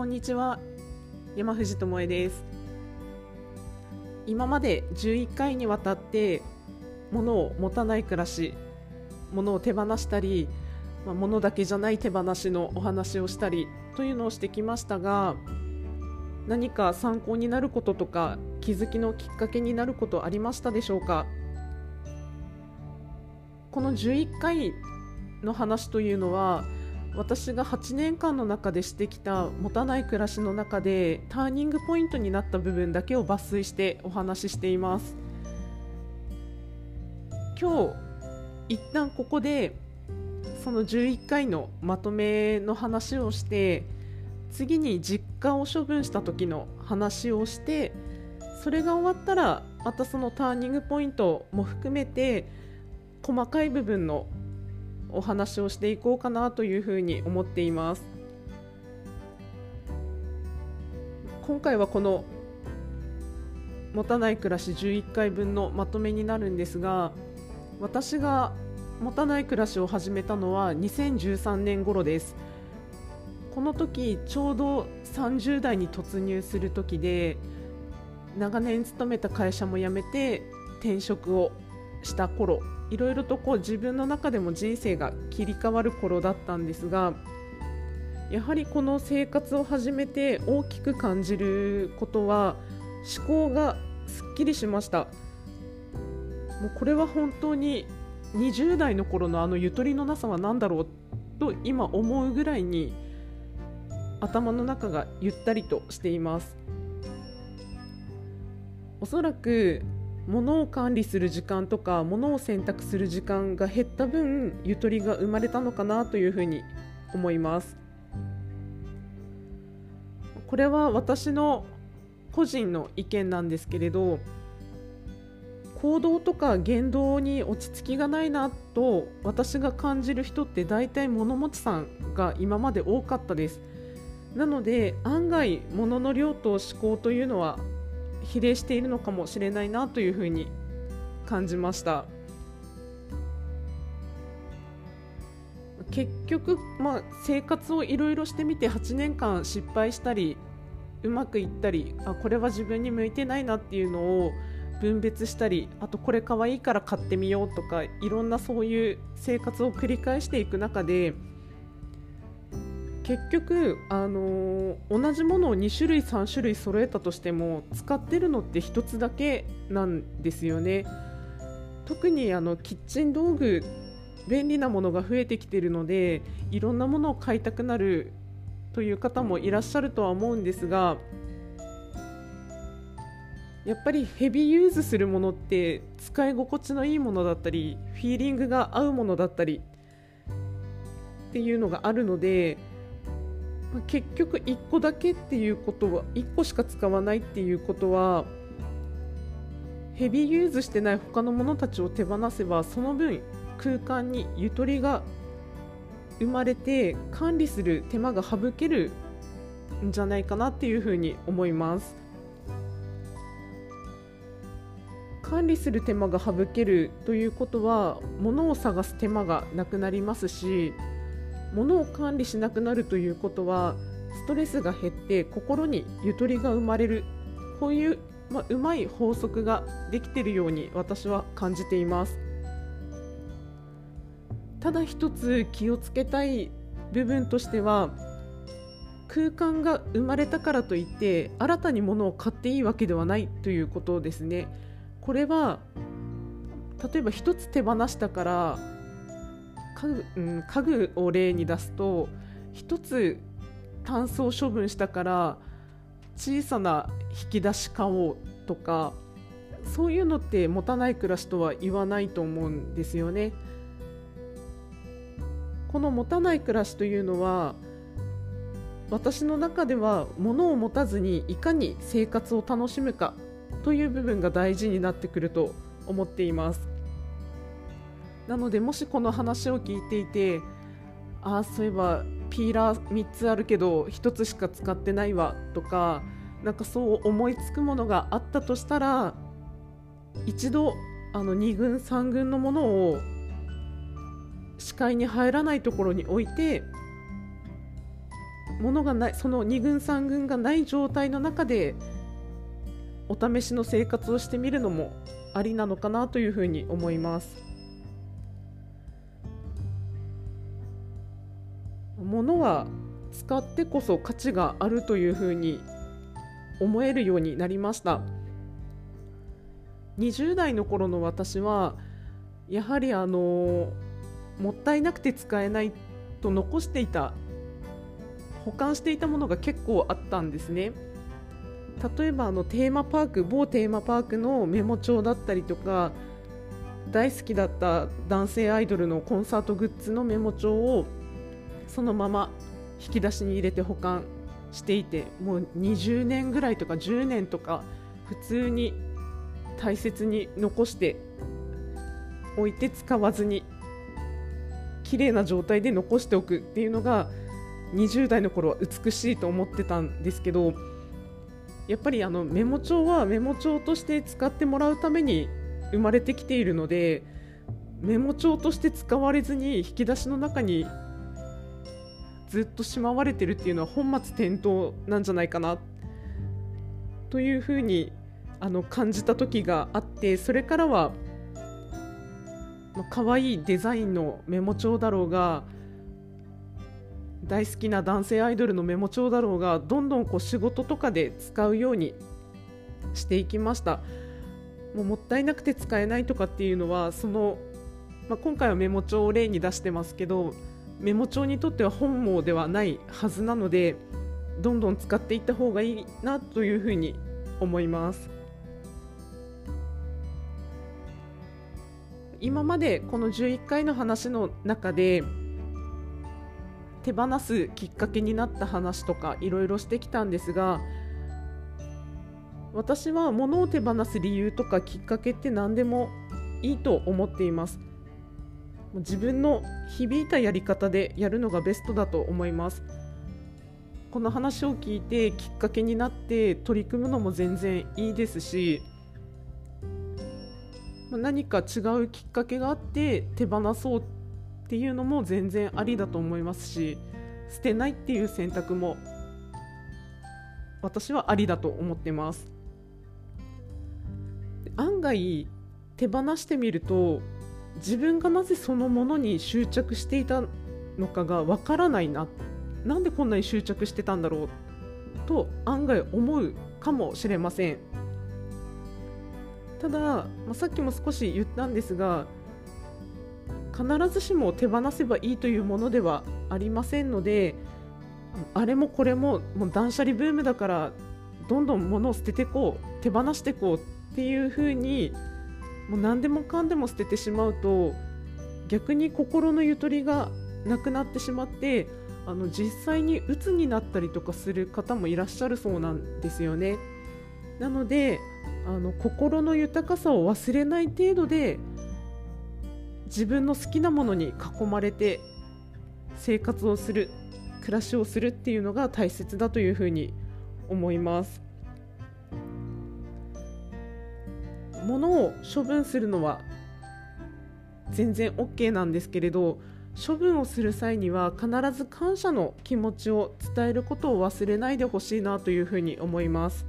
こんにちは。山藤智恵です。今まで11回にわたって物を持たない暮らし物を手放したり、まあ、物だけじゃない手放しのお話をしたりというのをしてきましたが何か参考になることとか気づきのきっかけになることありましたでしょうか？この11回の話というのは私が8年間の中でしてきた持たない暮らしの中でターニングポイントになった部分だけを抜粋してお話ししています。今日一旦ここでその11回のまとめの話をして次に実家を処分した時の話をしてそれが終わったらまたそのターニングポイントも含めて細かい部分のお話をしていこうかなというふうに思っています。今回はこの持たない暮らし11回分のまとめになるんですが私が持たない暮らしを始めたのは2013年頃です。この時ちょうど30代に突入する時で長年勤めた会社も辞めて転職をした頃いろいろとこう自分の中でも人生が切り替わる頃だったんですがやはりこの生活を始めて大きく感じることは思考がすっきりしました。もうこれは本当に20代の頃のあのゆとりのなさは何だろうと今思うぐらいに頭の中がゆったりとしています。おそらく物を管理する時間とか物を選択する時間が減った分ゆとりが生まれたのかなというふうに思います。これは私の個人の意見なんですけれど行動とか言動に落ち着きがないなと私が感じる人って大体物持ちさんが今まで多かったです。なので案外物の量と思考というのは比例しているのかもしれないなというふうに感じました。結局、まあ、生活をいろいろしてみて8年間失敗したりうまくいったりあこれは自分に向いてないなっていうのを分別したりあとこれかわいいから買ってみようとかいろんなそういう生活を繰り返していく中で結局、あのー、同じものを2種類3種類揃えたとしても使ってるのって1つだけなんですよね。特にあのキッチン道具便利なものが増えてきてるのでいろんなものを買いたくなるという方もいらっしゃるとは思うんですがやっぱりヘビーユーズするものって使い心地のいいものだったりフィーリングが合うものだったりっていうのがあるので結局1個だけっていうことは1個しか使わないっていうことはヘビーユーズしてない他のものたちを手放せばその分空間にゆとりが生まれて管理する手間が省けるんじゃないかなっていうふうに思います。管理する手間が省けるということは物を探す手間がなくなりますし物を管理しなくなるということはストレスが減って心にゆとりが生まれる。こういう、まあ、うまい法則ができているように私は感じています。ただ一つ気をつけたい部分としては空間が生まれたからといって新たに物を買っていいわけではないということですね。これは例えば一つ手放したから家具,、うん、家具を例に出すと一つタンスを処分したから小さな引き出し買おうとかそういうのって持たない暮らしとは言わないと思うんですよね。この持たない暮らしというのは私の中では物を持たずにいかに生活を楽しむかという部分が大事になってくると思っています。なのでもしこの話を聞いていてああそういえばピーラー3つあるけど1つしか使ってないわとかなんかそう思いつくものがあったとしたら一度あの2軍3軍のものを視界に入らないところに置いてものがないその2軍3軍がない状態の中でお試しの生活をしてみるのもありなのかなというふうに思います。物は使ってこそ価値があるというふうに思えるようになりました。20代の頃の私はやはりあのもったいなくて使えないと残していた保管していたものが結構あったんですね。例えばあのテーマパーク某テーマパークのメモ帳だったりとか大好きだった男性アイドルのコンサートグッズのメモ帳をそのまま引き出しに入れて保管していてもう20年ぐらいとか10年とか普通に大切に残しておいて使わずに綺麗な状態で残しておくっていうのが20代の頃は美しいと思ってたんですけどやっぱりあのメモ帳はメモ帳として使ってもらうために生まれてきているのでメモ帳として使われずに引き出しの中にずっとしまわれてるっていうのは本末転倒なんじゃないかなというふうにあの感じた時があってそれからは、まあ、可愛いデザインのメモ帳だろうが大好きな男性アイドルのメモ帳だろうがどんどんこう仕事とかで使うようにしていきました。もうもったいなくて使えないとかっていうのはその、まあ、今回はメモ帳を例に出してますけどメモ帳にとっては本望ではないはずなのでどんどん使っていった方がいいなというふうに思います。今までこの11回の話の中で手放すきっかけになった話とかいろいろしてきたんですが私は物を手放す理由とかきっかけって何でもいいと思っています。自分の響いたやり方でやるのがベストだと思います。この話を聞いてきっかけになって取り組むのも全然いいですし何か違うきっかけがあって手放そうっていうのも全然ありだと思いますし捨てないっていう選択も私はありだと思ってます。案外手放してみると自分がなぜそのものに執着していたのかがわからないな。なんでこんなに執着してたんだろうと案外思うかもしれません。ただ、まあ、さっきも少し言ったんですが必ずしも手放せばいいというものではありませんのであれもこれももう断捨離ブームだからどんどん物を捨ててこう手放していこうっていうふうにもう何でもかんでも捨ててしまうと逆に心のゆとりがなくなってしまってあの実際に鬱になったりとかする方もいらっしゃるそうなんですよね。なのであの心の豊かさを忘れない程度で自分の好きなものに囲まれて生活をする暮らしをするっていうのが大切だというふうに思います。物を処分するのは全然 OK なんですけれど処分をする際には必ず感謝の気持ちを伝えることを忘れないでほしいなというふうに思います。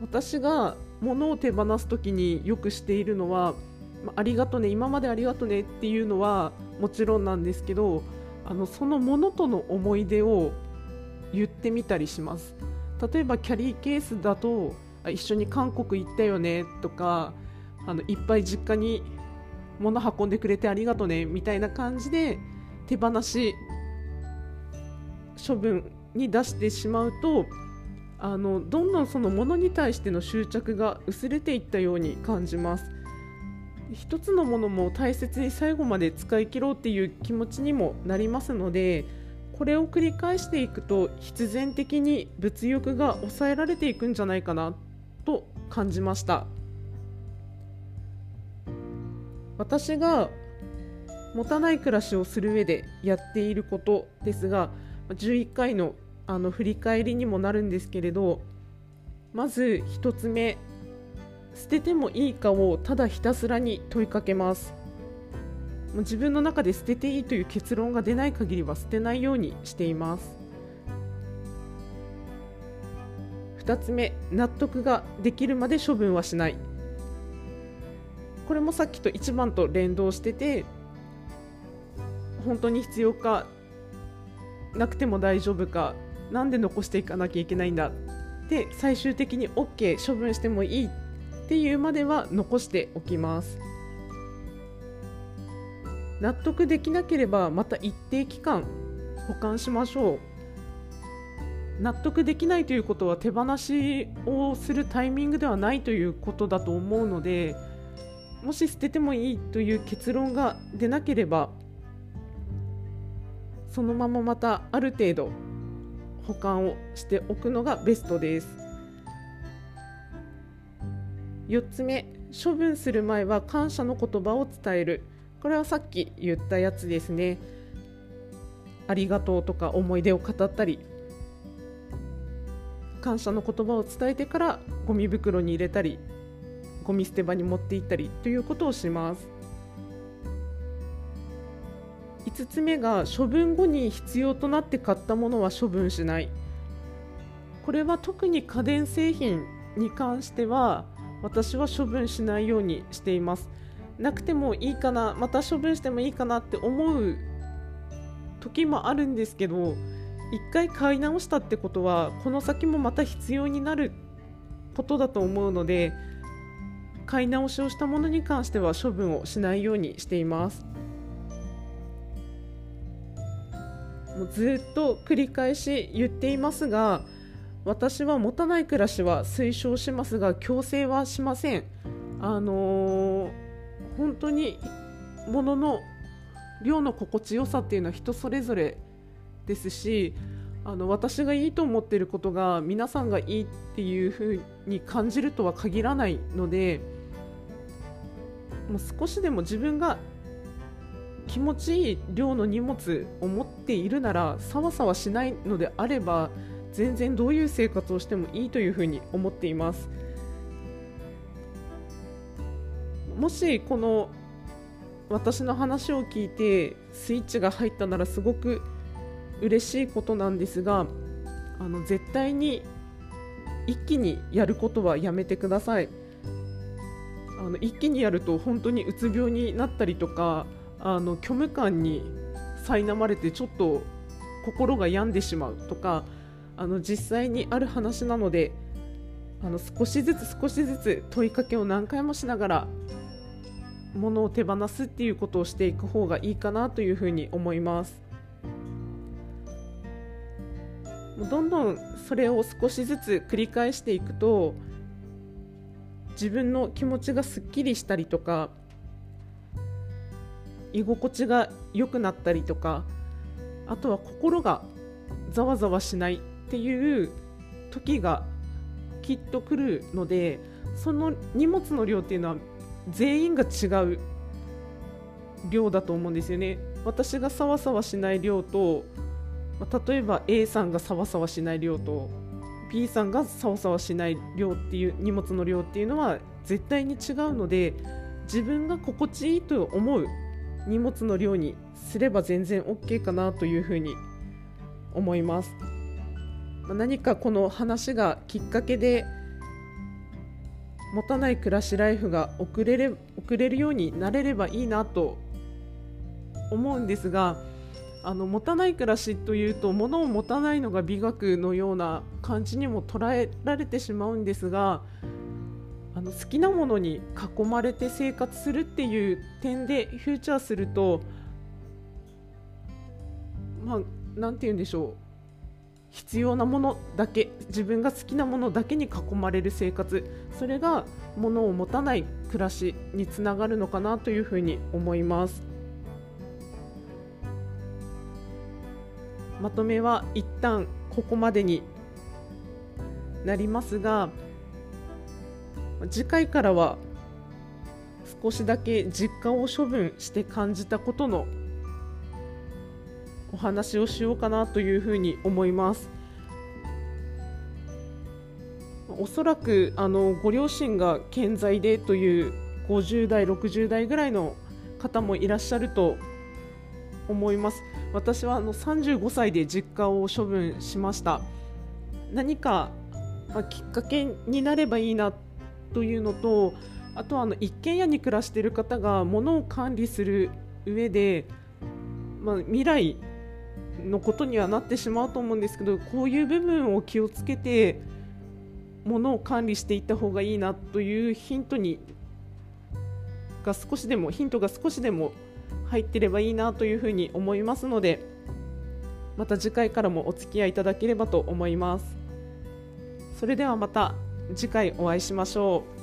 私が物を手放す時によくしているのはありがとね今までありがとねっていうのはもちろんなんですけどあのそのものとの思い出を言ってみたりします。例えばキャリーケースだと一緒に韓国行ったよねとかあのいっぱい実家に物運んでくれてありがとねみたいな感じで手放し処分に出してしまうとあのどんどんその物に対しての執着が薄れていったように感じます。一つのものも大切に最後まで使い切ろうっていう気持ちにもなりますのでこれを繰り返していくと必然的に物欲が抑えられていくんじゃないかなと感じました。私が持たない暮らしをする上でやっていることですが11回のあの振り返りにもなるんですけれどまず1つ目捨ててもいいかをただひたすらに問いかけます。もう自分の中で捨てていいという結論が出ない限りは捨てないようにしています。2つ目納得ができるまで処分はしない。これもさっきと1番と連動してて本当に必要かなくても大丈夫かなんで残していかなきゃいけないんだで最終的に OK 処分してもいいっていうまでは残しておきます。納得できなければまた一定期間保管しましょう。納得できないということは手放しをするタイミングではないということだと思うのでもし捨ててもいいという結論が出なければそのまままたある程度保管をしておくのがベストです。4つ目処分する前は感謝の言葉を伝える。これはさっき言ったやつですね。ありがとうとか思い出を語ったり感謝の言葉を伝えてからゴミ袋に入れたりゴミ捨て場に持って行ったりということをします。5つ目が処分後に必要となって買ったものは処分しない。これは特に家電製品に関しては私は処分しないようにしています。なくてもいいかなまた処分してもいいかなって思う時もあるんですけど一回買い直したってことはこの先もまた必要になることだと思うので買い直しをしたものに関しては処分をしないようにしています。もうずっと繰り返し言っていますが私は持たない暮らしは推奨しますが強制はしません。あのー、本当に物の量の心地よさっていうのは人それぞれですしあの私がいいと思っていることが皆さんがいいっていうふうに感じるとは限らないのでもう少しでも自分が気持ちいい量の荷物を持っているならさわさわしないのであれば全然どういう生活をしてもいいというふうに思っています。もしこの私の話を聞いてスイッチが入ったならすごく嬉しいことなんですがあの絶対に一気にやることはやめてください。あの一気にやると本当にうつ病になったりとかあの虚無感に苛まれてちょっと心が病んでしまうとかあの実際にある話なのであの少しずつ少しずつ問いかけを何回もしながら物を手放すっていうことをしていく方がいいかなというふうに思います。どんどんそれを少しずつ繰り返していくと自分の気持ちがすっきりしたりとか居心地が良くなったりとかあとは心がざわざわしないっていう時がきっと来るのでその荷物の量っていうのは全員が違う量だと思うんですよね。私がさわさわしない量と例えば A さんがさわさわしない量と P さんがさわさわしない量っていう荷物の量っていうのは絶対に違うので自分が心地いいと思う荷物の量にすれば全然 OK かなというふうに思います。何かこの話がきっかけで持たない暮らしライフが送れれ送れるようになれればいいなと思うんですがあの持たない暮らしというと物を持たないのが美学のような感じにも捉えられてしまうんですがあの好きなものに囲まれて生活するっていう点でフューチャーするとまあ何て言うんでしょう。必要なものだけ自分が好きなものだけに囲まれる生活それが物を持たない暮らしにつながるのかなというふうに思います。まとめは一旦ここまでになりますが次回からは少しだけ実家を処分して感じたことのお話をしようかなというふうに思います。おそらくあのご両親が健在でという50代60代ぐらいの方もいらっしゃると思います。私はあの35歳で実家を処分しました。何か、まあ、きっかけになればいいなというのとあとはあの一軒家に暮らしている方が物を管理する上で、まあ、未来のことにはなってしまうと思うんですけどこういう部分を気をつけて物を管理していった方がいいなというヒントにが少しでもヒントが少しでも入ってればいいなというふうに思いますのでまた次回からもお付き合いいただければと思います。それではまた次回お会いしましょう。